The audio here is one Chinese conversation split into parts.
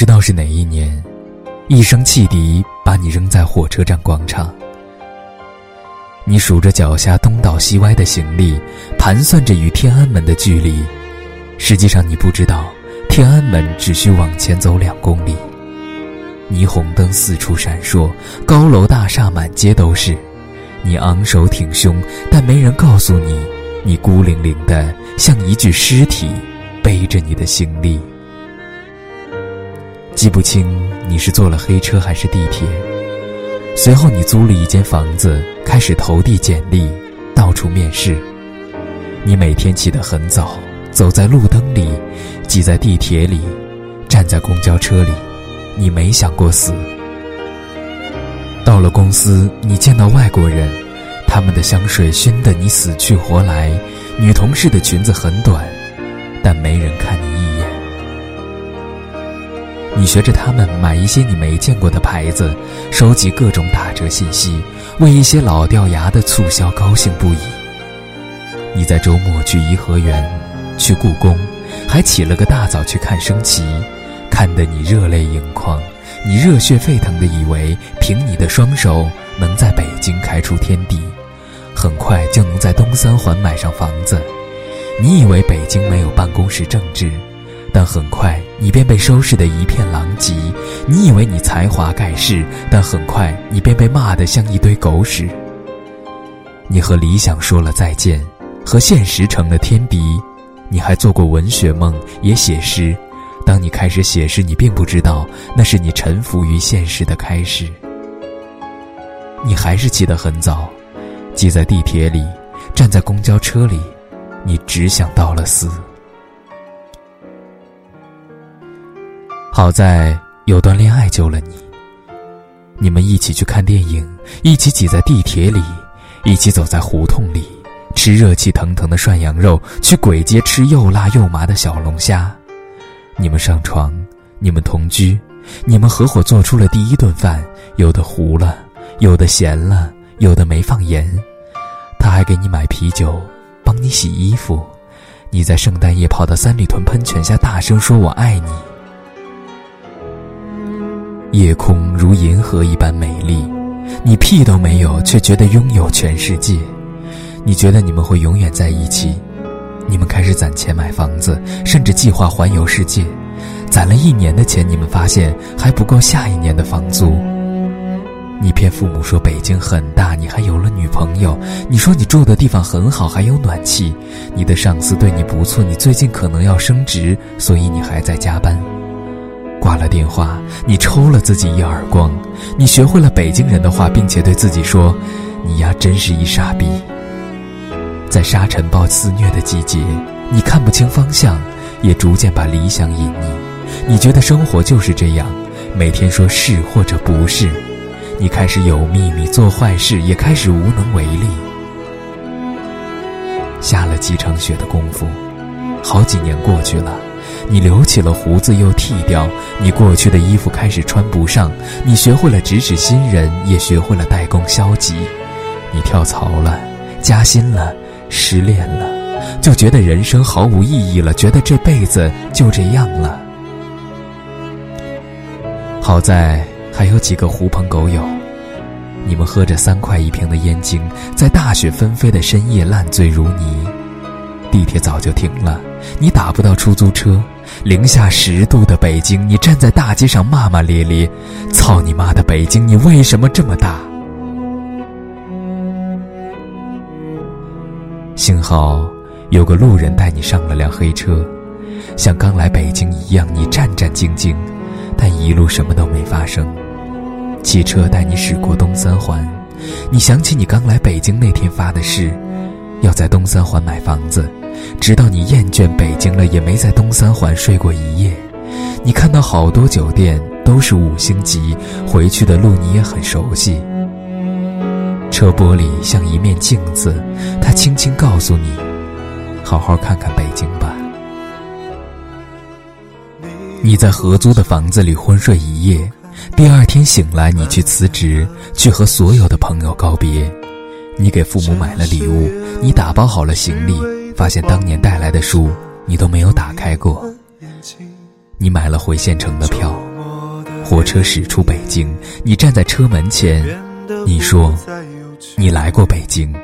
知道是哪一年，一声汽笛把你扔在火车站广场。你数着脚下东倒西歪的行李，盘算着与天安门的距离。实际上，你不知道，天安门只需往前走两公里。霓虹灯四处闪烁，高楼大厦满街都是。你昂首挺胸，但没人告诉你，你孤零零的像一具尸体，背着你的行李。记不清你是坐了黑车还是地铁。随后，你租了一间房子，开始投递简历，到处面试。你每天起得很早，走在路灯里，挤在地铁里，站在公交车里。你没想过死。到了公司，你见到外国人，他们的香水熏得你死去活来。女同事的裙子很短，但没人看你。你学着他们买一些你没见过的牌子，收集各种打折信息，为一些老掉牙的促销高兴不已。你在周末去颐和园，去故宫，还起了个大早去看升旗。看得你热泪盈眶，你热血沸腾的以为凭你的双手能在北京开出天地，很快就能在东三环买上房子。你以为北京没有办公室政治，但很快你便被收拾得一片狼藉。你以为你才华盖世，但很快你便被骂得像一堆狗屎。你和理想说了再见，和现实成了天敌。你还做过文学梦，也写诗。当你开始写诗，你并不知道那是你臣服于现实的开始。你还是起得很早，挤在地铁里，站在公交车里，你只想到了死。好在有段恋爱救了你。你们一起去看电影，一起挤在地铁里，一起走在胡同里，吃热气腾腾的涮羊肉，去鬼街吃又辣又麻的小龙虾。你们上床，你们同居，你们合伙做出了第一顿饭，有的糊了，有的咸了，有的没放盐。他还给你买啤酒，帮你洗衣服。你在圣诞夜跑到三里屯喷泉下大声说“我爱你”。夜空如银河一般美丽，你屁都没有，却觉得拥有全世界。你觉得你们会永远在一起。你们开始攒钱买房子，甚至计划环游世界。攒了一年的钱，你们发现还不够下一年的房租。你骗父母说北京很大，你还有了女朋友。你说你住的地方很好，还有暖气。你的上司对你不错，你最近可能要升职，所以你还在加班。挂了电话，你抽了自己一耳光。你学会了北京人的话，并且对自己说：“你呀，真是一傻逼。”在沙尘暴肆虐的季节，你看不清方向，也逐渐把理想隐匿。你觉得生活就是这样，每天说是或者不是。你开始有秘密，做坏事，也开始无能为力。下了几场雪的功夫，好几年过去了，你留起了胡子又剃掉，你过去的衣服开始穿不上，你学会了指使新人，也学会了代工消极。你跳槽了，加薪了。失恋了，就觉得人生毫无意义了，觉得这辈子就这样了。好在还有几个狐朋狗友，你们喝着三块一瓶的燕京，在大雪纷飞的深夜烂醉如泥。地铁早就停了，你打不到出租车。零下十度的北京，你站在大街上骂骂咧咧：“操你妈的北京，你为什么这么大？”幸好有个路人带你上了辆黑车，像刚来北京一样，你战战兢兢，但一路什么都没发生。汽车带你驶过东三环，你想起你刚来北京那天发的誓，要在东三环买房子，直到你厌倦北京了，也没在东三环睡过一夜。你看到好多酒店都是五星级，回去的路你也很熟悉。车玻璃像一面镜子，它轻轻告诉你：“好好看看北京吧。”你在合租的房子里昏睡一夜，第二天醒来，你去辞职，去和所有的朋友告别。你给父母买了礼物，你打包好了行李，发现当年带来的书你都没有打开过。你买了回县城的票，火车驶出北京，你站在车门前，你说你来过北京，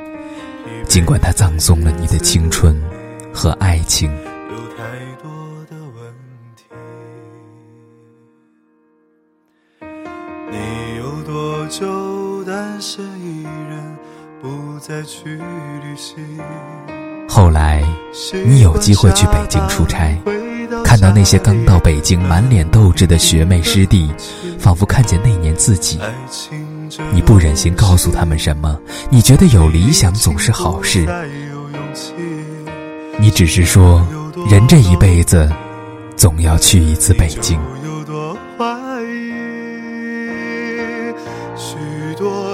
尽管它葬送了你的青春和爱情。你有多久单身，不再去旅行？后来，你有机会去北京出差。看到那些刚到北京、满脸斗志的学妹师弟，仿佛看见那年自己。你不忍心告诉他们什么，你觉得有理想总是好事。你只是说，人这一辈子，总要去一次北京。许多